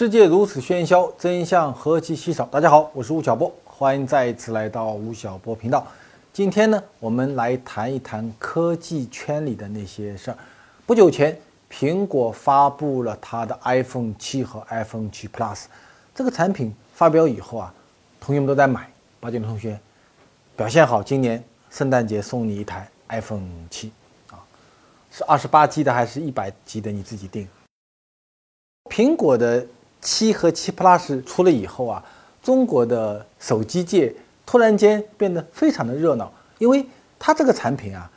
世界如此喧嚣，真相何其稀少。大家好，我是吴晓波，欢迎再一次来到吴晓波频道。今天呢，我们来谈一谈科技圈里的那些事儿。不久前，苹果发布了它的 iPhone 七和 iPhone 七 Plus 这个产品发表以后啊，同学们都在买。八九的同学表现好，今年圣诞节送你一台 iPhone 七啊，是二十八 G 的还是一百 G 的？你自己定。苹果的。七和七 Plus 出了以后啊，中国的手机界突然间变得非常的热闹，因为它这个产品啊，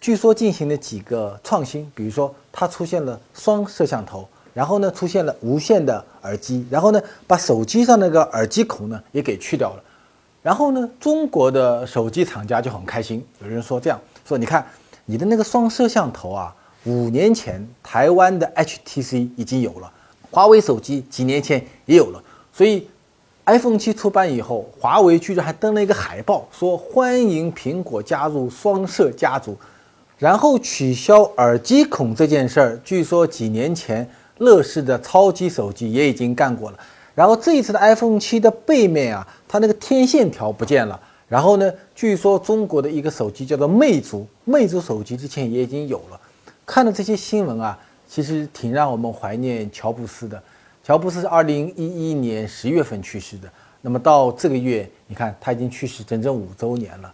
据说进行了几个创新，比如说它出现了双摄像头，然后呢出现了无线的耳机，然后呢把手机上那个耳机孔呢也给去掉了，然后呢中国的手机厂家就很开心，有人说这样说，你看你的那个双摄像头啊，五年前台湾的 HTC 已经有了。华为手机几年前也有了，所以 iPhone 七出版以后，华为居然还登了一个海报，说欢迎苹果加入双摄家族。然后取消耳机孔这件事儿，据说几年前乐视的超级手机也已经干过了。然后这一次的 iPhone 七的背面啊，它那个天线条不见了。然后呢，据说中国的一个手机叫做魅族，魅族手机之前也已经有了。看了这些新闻啊。其实挺让我们怀念乔布斯的。乔布斯是二零一一年十月份去世的。那么到这个月，你看他已经去世整整五周年了。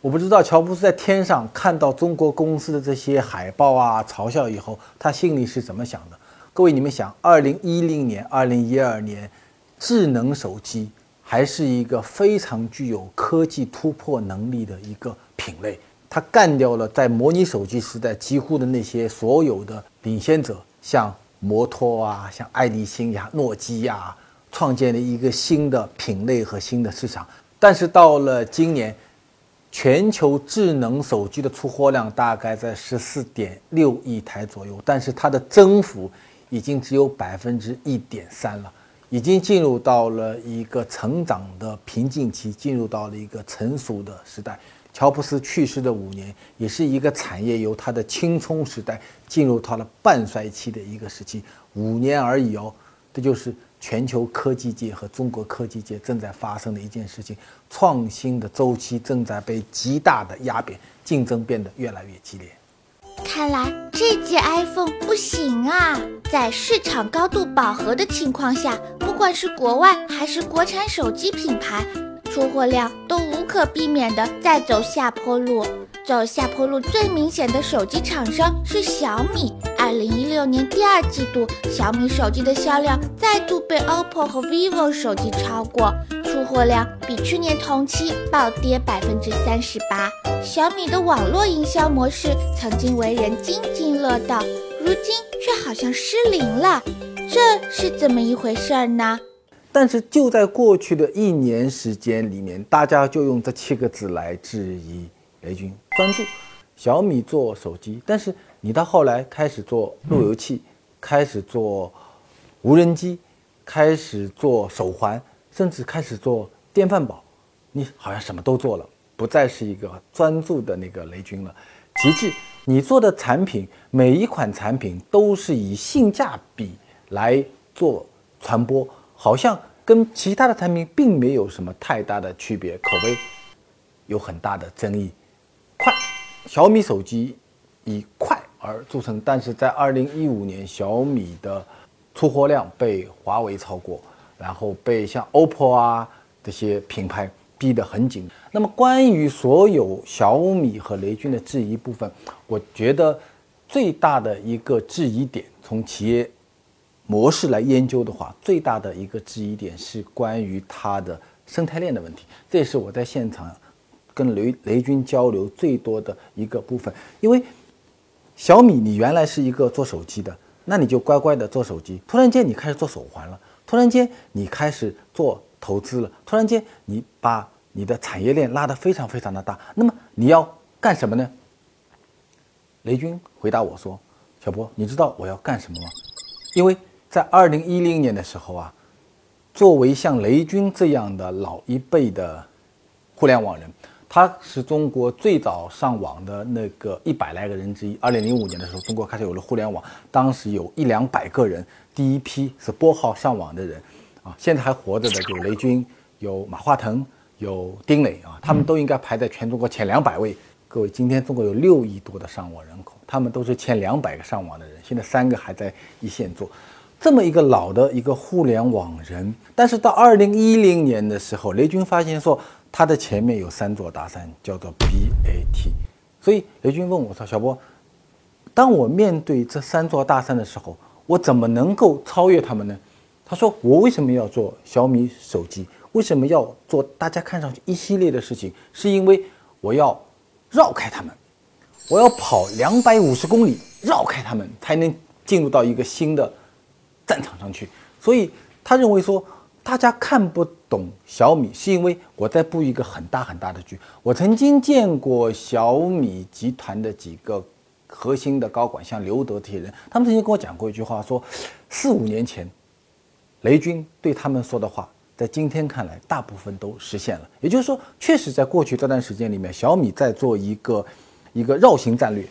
我不知道乔布斯在天上看到中国公司的这些海报啊、嘲笑以后，他心里是怎么想的？各位，你们想，二零一零年、二零一二年，智能手机还是一个非常具有科技突破能力的一个品类。它干掉了在模拟手机时代几乎的那些所有的领先者，像摩托啊，像爱立信呀、诺基亚，创建了一个新的品类和新的市场。但是到了今年，全球智能手机的出货量大概在十四点六亿台左右，但是它的增幅已经只有百分之一点三了，已经进入到了一个成长的瓶颈期，进入到了一个成熟的时代。乔布斯去世的五年，也是一个产业由他的青葱时代进入到了半衰期的一个时期。五年而已哦，这就是全球科技界和中国科技界正在发生的一件事情。创新的周期正在被极大的压扁，竞争变得越来越激烈。看来这届 iPhone 不行啊！在市场高度饱和的情况下，不管是国外还是国产手机品牌。出货量都无可避免的在走下坡路，走下坡路最明显的手机厂商是小米。二零一六年第二季度，小米手机的销量再度被 OPPO 和 vivo 手机超过，出货量比去年同期暴跌百分之三十八。小米的网络营销模式曾经为人津津乐道，如今却好像失灵了，这是怎么一回事儿呢？但是就在过去的一年时间里面，大家就用这七个字来质疑雷军专注。小米做手机，但是你到后来开始做路由器，开始做无人机，开始做手环，甚至开始做电饭煲，你好像什么都做了，不再是一个专注的那个雷军了。其次，你做的产品每一款产品都是以性价比来做传播。好像跟其他的产品并没有什么太大的区别，口碑有很大的争议。快，小米手机以快而著称，但是在二零一五年，小米的出货量被华为超过，然后被像 OPPO 啊这些品牌逼得很紧。那么，关于所有小米和雷军的质疑部分，我觉得最大的一个质疑点，从企业。模式来研究的话，最大的一个质疑点是关于它的生态链的问题。这也是我在现场跟雷雷军交流最多的一个部分。因为小米，你原来是一个做手机的，那你就乖乖的做手机。突然间你开始做手环了，突然间你开始做投资了，突然间你把你的产业链拉得非常非常的大。那么你要干什么呢？雷军回答我说：“小波，你知道我要干什么吗？因为。”在二零一零年的时候啊，作为像雷军这样的老一辈的互联网人，他是中国最早上网的那个一百来个人之一。二零零五年的时候，中国开始有了互联网，当时有一两百个人第一批是拨号上网的人啊，现在还活着的有雷军、有马化腾、有丁磊啊，他们都应该排在全中国前两百位。各位，今天中国有六亿多的上网人口，他们都是前两百个上网的人，现在三个还在一线做。这么一个老的一个互联网人，但是到二零一零年的时候，雷军发现说他的前面有三座大山，叫做 BAT。所以雷军问我说：“小波，当我面对这三座大山的时候，我怎么能够超越他们呢？”他说：“我为什么要做小米手机？为什么要做大家看上去一系列的事情？是因为我要绕开他们，我要跑两百五十公里绕开他们，才能进入到一个新的。”战场上去，所以他认为说，大家看不懂小米，是因为我在布一个很大很大的局。我曾经见过小米集团的几个核心的高管，像刘德这些人，他们曾经跟我讲过一句话，说四五年前，雷军对他们说的话，在今天看来，大部分都实现了。也就是说，确实在过去这段时间里面，小米在做一个一个绕行战略。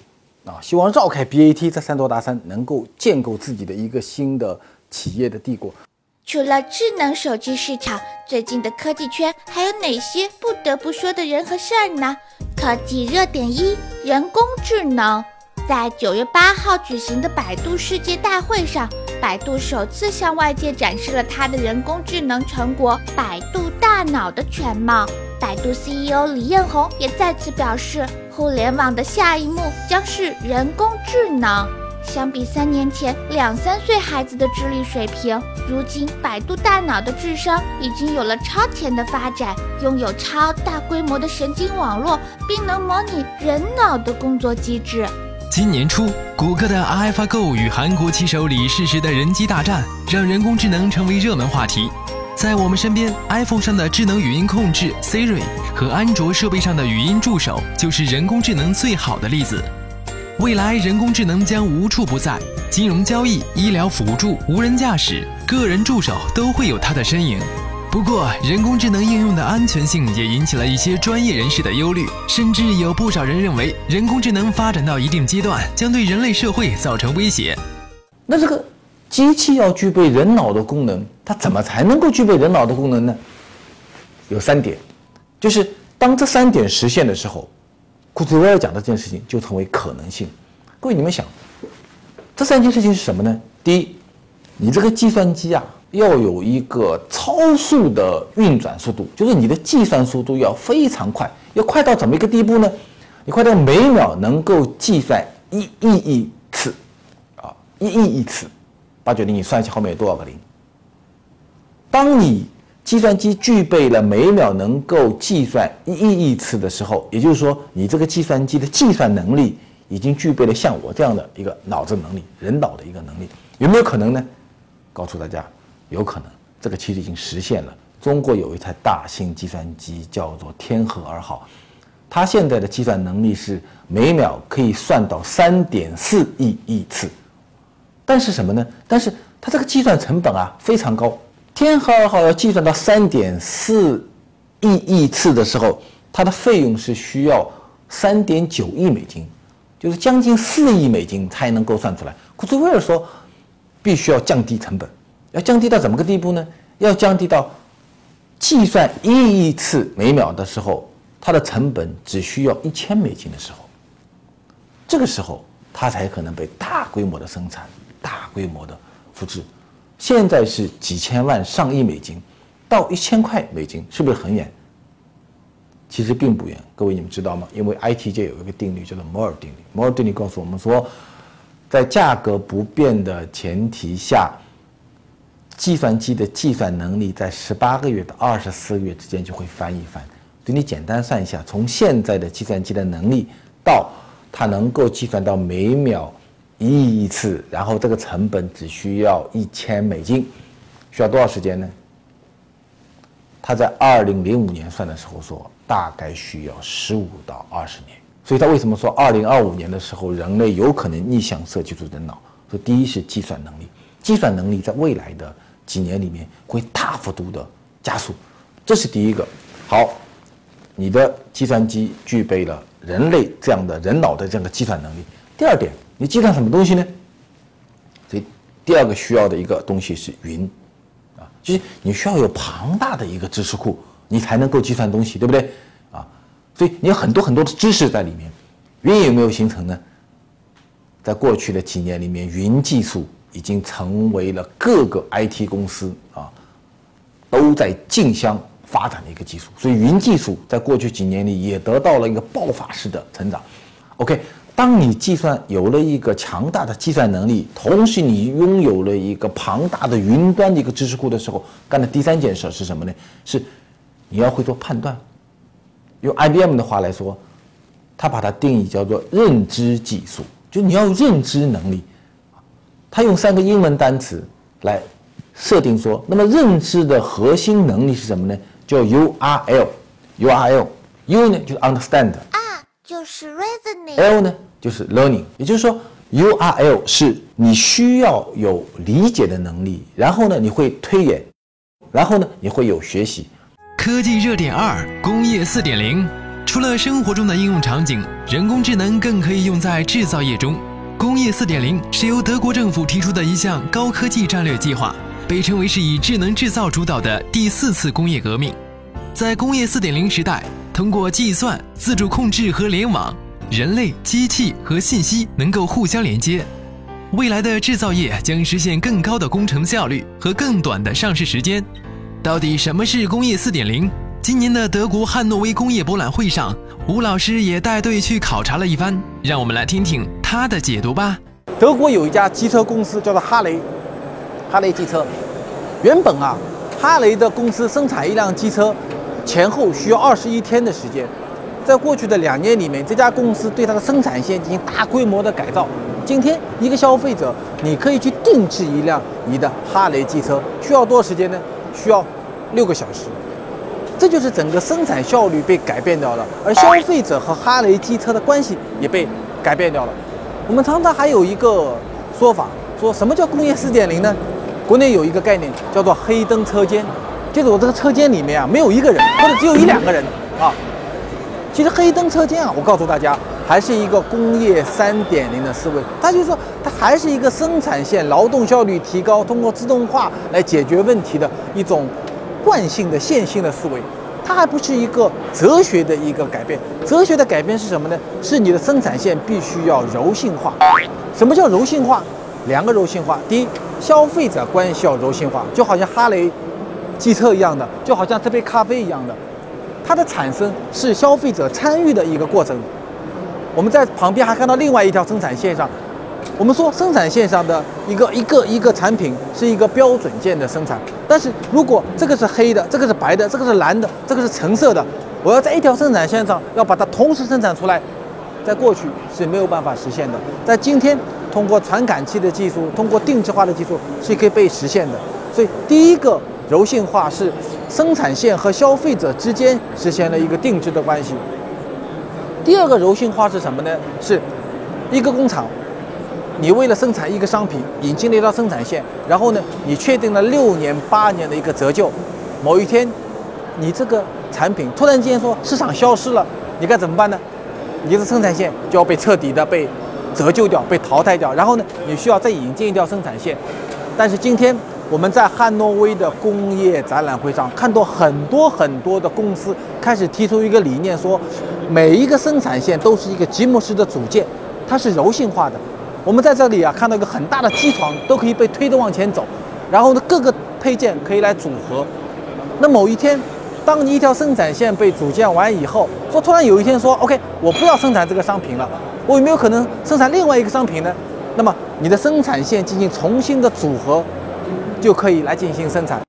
啊，希望绕开 BAT 这三座大山，能够建构自己的一个新的企业的帝国。除了智能手机市场，最近的科技圈还有哪些不得不说的人和事儿呢？科技热点一：人工智能。在九月八号举行的百度世界大会上，百度首次向外界展示了它的人工智能成果——百度大脑的全貌。百度 CEO 李彦宏也再次表示。互联网的下一幕将是人工智能。相比三年前两三岁孩子的智力水平，如今百度大脑的智商已经有了超前的发展，拥有超大规模的神经网络，并能模拟人脑的工作机制。今年初，谷歌的 AlphaGo 与韩国棋手李世石的人机大战，让人工智能成为热门话题。在我们身边，iPhone 上的智能语音控制 Siri 和安卓设备上的语音助手，就是人工智能最好的例子。未来人工智能将无处不在，金融交易、医疗辅助、无人驾驶、个人助手都会有它的身影。不过，人工智能应用的安全性也引起了一些专业人士的忧虑，甚至有不少人认为，人工智能发展到一定阶段，将对人类社会造成威胁。那这个？机器要具备人脑的功能，它怎么才能够具备人脑的功能呢？有三点，就是当这三点实现的时候，库兹韦尔讲的这件事情就成为可能性。各位，你们想，这三件事情是什么呢？第一，你这个计算机啊，要有一个超速的运转速度，就是你的计算速度要非常快，要快到怎么一个地步呢？你快到每秒能够计算一亿亿次，啊，一亿亿次。八九零，你算一下后面有多少个零？当你计算机具备了每秒能够计算一亿亿次的时候，也就是说，你这个计算机的计算能力已经具备了像我这样的一个脑子能力，人脑的一个能力，有没有可能呢？告诉大家，有可能，这个其实已经实现了。中国有一台大型计算机叫做天河二号，它现在的计算能力是每秒可以算到三点四亿亿次。但是什么呢？但是它这个计算成本啊非常高。天河二号要计算到三点四亿亿次的时候，它的费用是需要三点九亿美金，就是将近四亿美金才能够算出来。库兹韦尔说，必须要降低成本，要降低到怎么个地步呢？要降低到计算一亿次每秒的时候，它的成本只需要一千美金的时候，这个时候它才可能被大规模的生产。大规模的复制，现在是几千万、上亿美金，到一千块美金，是不是很远？其实并不远。各位，你们知道吗？因为 IT 界有一个定律，叫做摩尔定律。摩尔定律告诉我们说，在价格不变的前提下，计算机的计算能力在十八个月到二十四个月之间就会翻一番。所以你简单算一下，从现在的计算机的能力到它能够计算到每秒。一亿次，然后这个成本只需要一千美金，需要多少时间呢？他在二零零五年算的时候说，大概需要十五到二十年。所以他为什么说二零二五年的时候，人类有可能逆向设计出人脑？说第一是计算能力，计算能力在未来的几年里面会大幅度的加速，这是第一个。好，你的计算机具备了人类这样的人脑的这样的计算能力。第二点。你计算什么东西呢？所以第二个需要的一个东西是云，啊，就是你需要有庞大的一个知识库，你才能够计算东西，对不对？啊，所以你有很多很多的知识在里面。云有没有形成呢？在过去的几年里面，云技术已经成为了各个 IT 公司啊都在竞相发展的一个技术。所以云技术在过去几年里也得到了一个爆发式的成长。OK。当你计算有了一个强大的计算能力，同时你拥有了一个庞大的云端的一个知识库的时候，干的第三件事是什么呢？是你要会做判断。用 IBM 的话来说，他把它定义叫做认知技术，就你要有认知能力。他用三个英文单词来设定说，那么认知的核心能力是什么呢？叫 URL，URL，U 呢就是 understand。就是 reasoning。L 呢，就是 learning，也就是说，URL 是你需要有理解的能力，然后呢，你会推演，然后呢，你会有学习。科技热点二：工业四点零。除了生活中的应用场景，人工智能更可以用在制造业中。工业四点零是由德国政府提出的一项高科技战略计划，被称为是以智能制造主导的第四次工业革命。在工业四点零时代。通过计算、自主控制和联网，人类、机器和信息能够互相连接。未来的制造业将实现更高的工程效率和更短的上市时间。到底什么是工业四点零？今年的德国汉诺威工业博览会上，吴老师也带队去考察了一番，让我们来听听他的解读吧。德国有一家机车公司叫做哈雷，哈雷机车。原本啊，哈雷的公司生产一辆机车。前后需要二十一天的时间，在过去的两年里面，这家公司对它的生产线进行大规模的改造。今天，一个消费者你可以去定制一辆你的哈雷机车，需要多少时间呢？需要六个小时。这就是整个生产效率被改变掉了，而消费者和哈雷机车的关系也被改变掉了。我们常常还有一个说法，说什么叫工业四点零呢？国内有一个概念叫做黑灯车间。就是我这个车间里面啊，没有一个人，或者只有一两个人啊。其实黑灯车间啊，我告诉大家，还是一个工业三点零的思维。它就是说，它还是一个生产线劳动效率提高，通过自动化来解决问题的一种惯性的线性的思维。它还不是一个哲学的一个改变。哲学的改变是什么呢？是你的生产线必须要柔性化。什么叫柔性化？两个柔性化。第一，消费者关系要柔性化，就好像哈雷。机车一样的，就好像这杯咖啡一样的，它的产生是消费者参与的一个过程。我们在旁边还看到另外一条生产线上，我们说生产线上的一个一个一个产品是一个标准件的生产，但是如果这个是黑的，这个是白的，这个是蓝的，这个是橙色的，我要在一条生产线上要把它同时生产出来，在过去是没有办法实现的，在今天通过传感器的技术，通过定制化的技术是可以被实现的。所以第一个。柔性化是生产线和消费者之间实现了一个定制的关系。第二个柔性化是什么呢？是一个工厂，你为了生产一个商品，引进了一条生产线，然后呢，你确定了六年、八年的一个折旧。某一天，你这个产品突然间说市场消失了，你该怎么办呢？你的生产线就要被彻底的被折旧掉、被淘汰掉，然后呢，你需要再引进一条生产线。但是今天。我们在汉诺威的工业展览会上看到很多很多的公司开始提出一个理念，说每一个生产线都是一个积木式的组件，它是柔性化的。我们在这里啊看到一个很大的机床，都可以被推着往前走，然后呢各个配件可以来组合。那某一天，当你一条生产线被组建完以后，说突然有一天说 OK，我不要生产这个商品了，我有没有可能生产另外一个商品呢？那么你的生产线进行重新的组合。就可以来进行生产。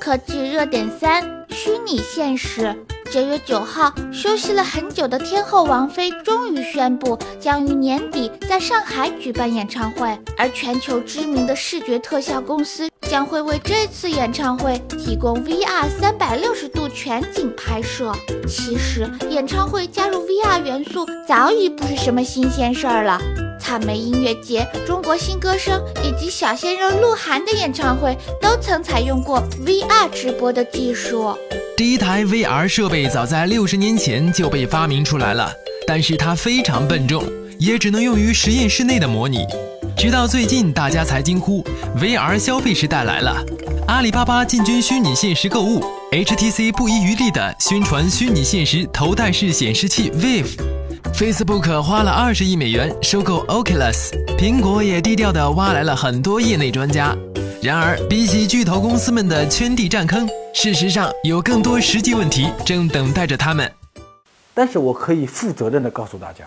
科技热点三：虚拟现实。九月九号，休息了很久的天后王菲终于宣布，将于年底在上海举办演唱会，而全球知名的视觉特效公司将会为这次演唱会提供 VR 三百六十度全景拍摄。其实，演唱会加入 VR 元素早已不是什么新鲜事儿了。草莓音乐节、中国新歌声以及小鲜肉鹿晗的演唱会都曾采用过 VR 直播的技术。第一台 VR 设备早在六十年前就被发明出来了，但是它非常笨重，也只能用于实验室内的模拟。直到最近，大家才惊呼 VR 消费时代来了。阿里巴巴进军虚拟现实购物，HTC 不遗余力地宣传虚拟现实头戴式显示器 Vive，Facebook 花了二十亿美元收购 Oculus，苹果也低调地挖来了很多业内专家。然而，比起巨头公司们的圈地占坑，事实上有更多实际问题正等待着他们。但是我可以负责任地告诉大家，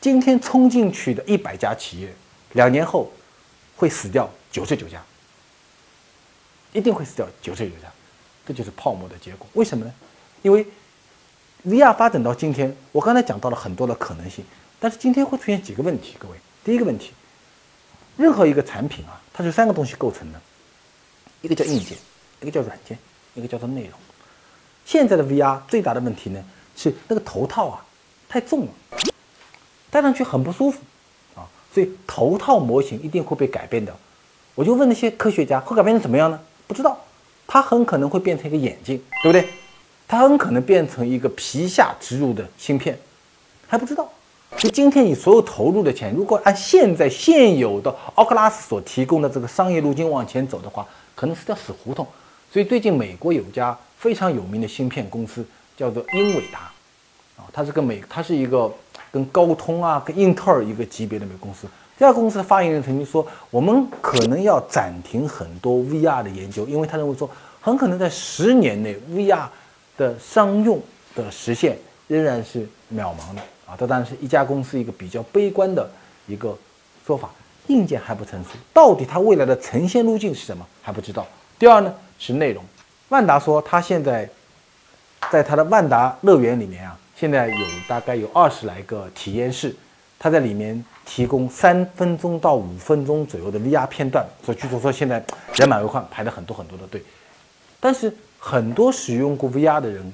今天冲进去的一百家企业，两年后会死掉九十九家，一定会死掉九十九家，这就是泡沫的结果。为什么呢？因为 VR 发展到今天，我刚才讲到了很多的可能性，但是今天会出现几个问题。各位，第一个问题，任何一个产品啊，它是三个东西构成的，一个叫硬件，一个叫软件，一个叫做内容。现在的 VR 最大的问题呢，是那个头套啊太重了，戴上去很不舒服，所以头套模型一定会被改变的。我就问那些科学家，会改变成怎么样呢？不知道，它很可能会变成一个眼镜，对不对？它很可能变成一个皮下植入的芯片，还不知道。就今天你所有投入的钱，如果按现在现有的奥克拉斯所提供的这个商业路径往前走的话，可能是条死胡同。所以最近美国有家非常有名的芯片公司叫做英伟达，啊，它是个美，它是一个跟高通啊、跟英特尔一个级别的美公司。这家公司的发言人曾经说，我们可能要暂停很多 VR 的研究，因为他认为说，很可能在十年内 VR 的商用的实现仍然是渺茫的。啊，这当然是一家公司一个比较悲观的一个说法。硬件还不成熟，到底它未来的呈现路径是什么还不知道。第二呢是内容，万达说它现在在它的万达乐园里面啊，现在有大概有二十来个体验室，它在里面提供三分钟到五分钟左右的 VR 片段。所以据说说现在人满为患，排了很多很多的队。但是很多使用过 VR 的人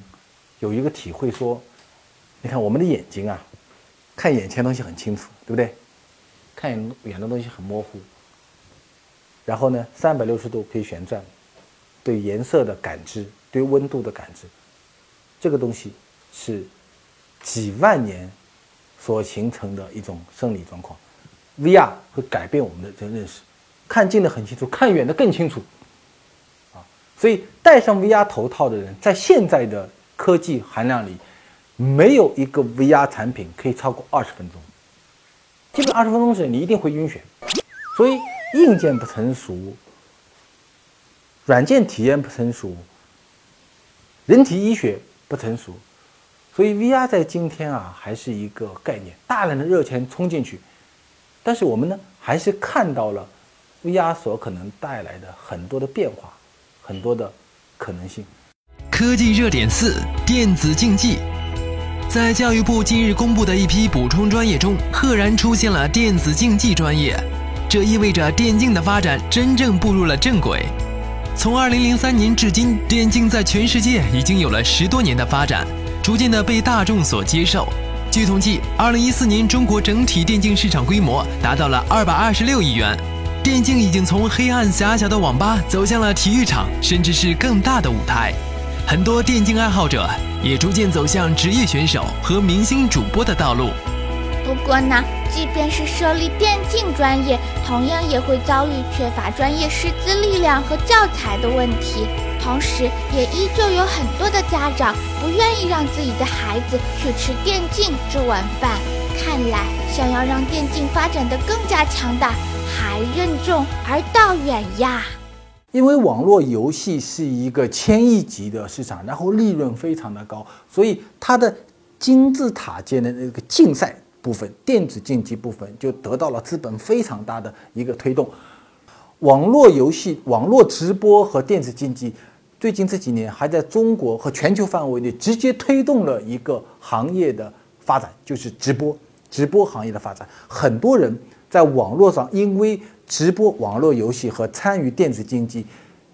有一个体会说。你看我们的眼睛啊，看眼前东西很清楚，对不对？看远的东西很模糊。然后呢，三百六十度可以旋转，对颜色的感知，对温度的感知，这个东西是几万年所形成的一种生理状况。VR 会改变我们的这个认识，看近的很清楚，看远的更清楚。啊，所以戴上 VR 头套的人，在现在的科技含量里。没有一个 VR 产品可以超过二十分钟，基本二十分钟时你一定会晕眩。所以硬件不成熟，软件体验不成熟，人体医学不成熟，所以 VR 在今天啊还是一个概念，大量的热钱冲进去，但是我们呢还是看到了 VR 所可能带来的很多的变化，很多的可能性。科技热点四：电子竞技。在教育部近日公布的一批补充专业中，赫然出现了电子竞技专业，这意味着电竞的发展真正步入了正轨。从2003年至今，电竞在全世界已经有了十多年的发展，逐渐的被大众所接受。据统计，2014年中国整体电竞市场规模达到了226亿元，电竞已经从黑暗狭小的网吧走向了体育场，甚至是更大的舞台。很多电竞爱好者也逐渐走向职业选手和明星主播的道路。不过呢，即便是设立电竞专业，同样也会遭遇缺乏专业师资力量和教材的问题。同时，也依旧有很多的家长不愿意让自己的孩子去吃电竞这碗饭。看来，想要让电竞发展的更加强大，还任重而道远呀。因为网络游戏是一个千亿级的市场，然后利润非常的高，所以它的金字塔尖的那个竞赛部分、电子竞技部分就得到了资本非常大的一个推动。网络游戏、网络直播和电子竞技，最近这几年还在中国和全球范围内直接推动了一个行业的发展，就是直播、直播行业的发展。很多人在网络上因为直播网络游戏和参与电子竞技，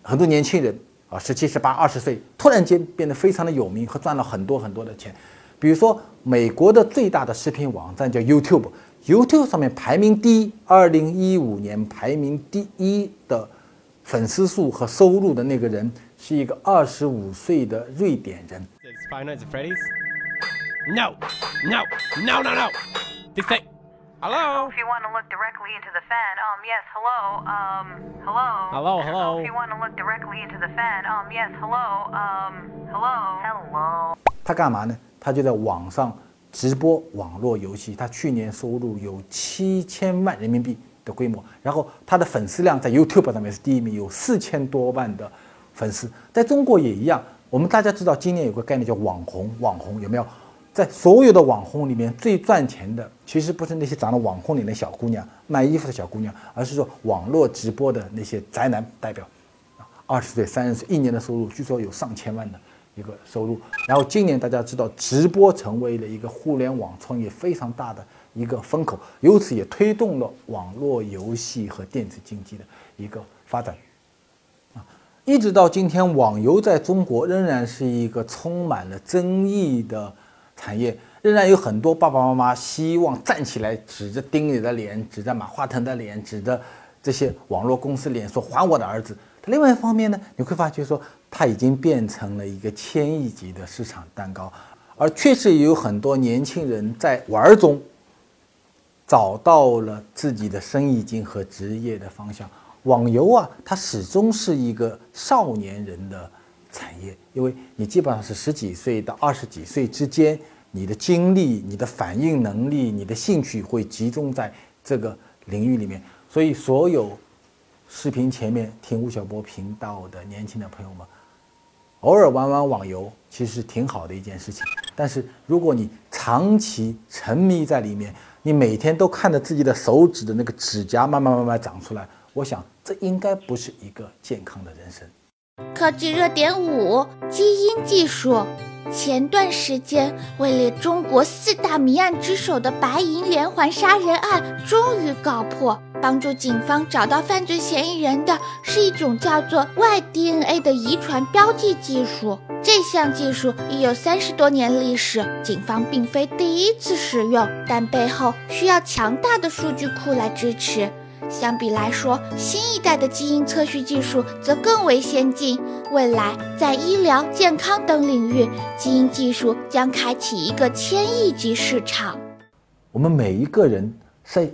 很多年轻人啊，十七、十八、二十岁，突然间变得非常的有名和赚了很多很多的钱。比如说，美国的最大的视频网站叫 YouTube，YouTube 上面排名第一，二零一五年排名第一的粉丝数和收入的那个人是一个二十五岁的瑞典人。No, no, no, no, no. They say Hello. If you want to look directly into the fan, um, yes, hello, um, hello. Hello, hello. If you want to look directly into the fan, um, yes, hello, um, hello. Hello. 他干嘛呢？他就在网上直播网络游戏，他去年收入有七千万人民币的规模，然后他的粉丝量在 YouTube 上面是第一名，有四千多万的粉丝。在中国也一样，我们大家知道今年有个概念叫网红，网红有没有？在所有的网红里面，最赚钱的其实不是那些长得网红脸的小姑娘、卖衣服的小姑娘，而是说网络直播的那些宅男代表。二十岁、三十岁，一年的收入据说有上千万的一个收入。然后今年大家知道，直播成为了一个互联网创业非常大的一个风口，由此也推动了网络游戏和电子竞技的一个发展。一直到今天，网游在中国仍然是一个充满了争议的产业，仍然有很多爸爸妈妈希望站起来，指着丁磊的脸，指着马化腾的脸，指着这些网络公司脸说：“还我的儿子。”另外一方面呢，你会发觉说，它已经变成了一个千亿级的市场蛋糕，而确实也有很多年轻人在玩中找到了自己的生意经和职业的方向。网游啊，它始终是一个少年人的产业，因为你基本上是十几岁到二十几岁之间，你的精力、你的反应能力、你的兴趣会集中在这个领域里面，所以所有。视频前面听吴晓波频道的年轻的朋友们，偶尔玩玩网游其实挺好的一件事情。但是如果你长期沉迷在里面，你每天都看着自己的手指的那个指甲慢慢慢慢长出来，我想这应该不是一个健康的人生。科技热点五：基因技术。前段时间位列中国四大谜案之首的白银连环杀人案终于告破。帮助警方找到犯罪嫌疑人的是一种叫做 Y DNA 的遗传标记技术。这项技术已有三十多年历史，警方并非第一次使用，但背后需要强大的数据库来支持。相比来说，新一代的基因测序技术则更为先进。未来在医疗、健康等领域，基因技术将开启一个千亿级市场。我们每一个人在。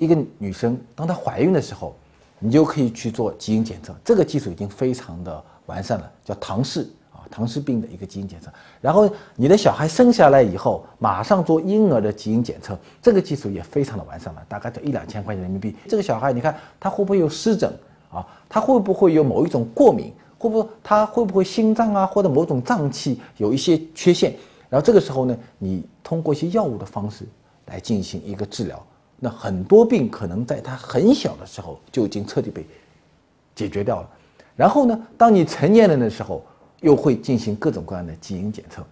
一个女生，当她怀孕的时候，你就可以去做基因检测。这个技术已经非常的完善了，叫唐氏，唐氏病的一个基因检测。然后你的小孩生下来以后，马上做婴儿的基因检测，这个技术也非常的完善了，大概就一两千块钱人民币。这个小孩，你看他会不会有湿疹啊？他会不会有某一种过敏？会不会他会不会心脏啊或者某种脏器有一些缺陷？然后这个时候呢，你通过一些药物的方式来进行一个治疗。那很多病可能在他很小的时候就已经彻底被解决掉了，然后呢，当你成年人的时候，又会进行各种各样的基因检测。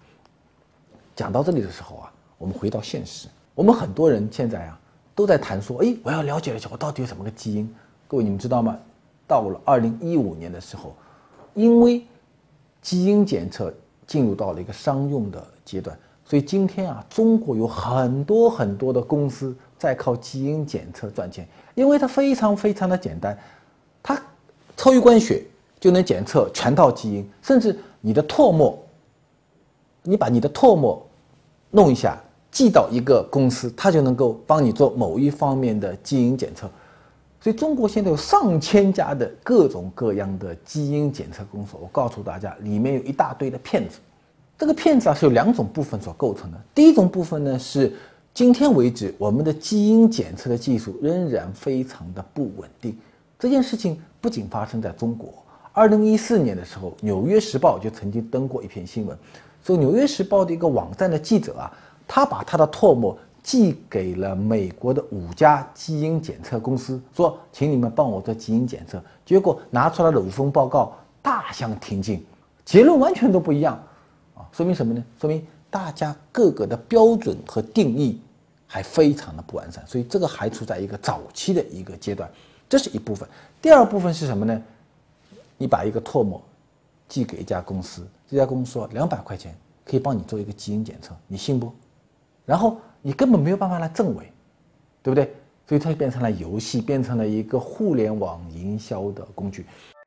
讲到这里的时候啊，我们回到现实，我们很多人现在啊都在谈说，哎，我要了解了解我到底有什么个基因。各位你们知道吗？到了二零一五年的时候，因为基因检测进入到了一个商用的阶段，所以今天啊，中国有很多很多的公司。在靠基因检测赚钱，因为它非常非常的简单，它抽一管血就能检测全套基因，甚至你的唾沫，你把你的唾沫弄一下，寄到一个公司，它就能够帮你做某一方面的基因检测。所以中国现在有上千家的各种各样的基因检测公司，我告诉大家，里面有一大堆的骗子。这个骗子啊是有两种部分所构成的，第一种部分呢是。今天为止，我们的基因检测的技术仍然非常的不稳定。这件事情不仅发生在中国，二零一四年的时候，《纽约时报》就曾经登过一篇新闻，说《纽约时报》的一个网站的记者啊，他把他的唾沫寄给了美国的五家基因检测公司，说请你们帮我做基因检测。结果拿出来的五份报告大相庭径，结论完全都不一样，啊，说明什么呢？说明大家各个的标准和定义。还非常的不完善，所以这个还处在一个早期的一个阶段，这是一部分。第二部分是什么呢？你把一个唾沫寄给一家公司，这家公司说两百块钱可以帮你做一个基因检测，你信不？然后你根本没有办法来证伪，对不对？所以它就变成了游戏，变成了一个互联网营销的工具。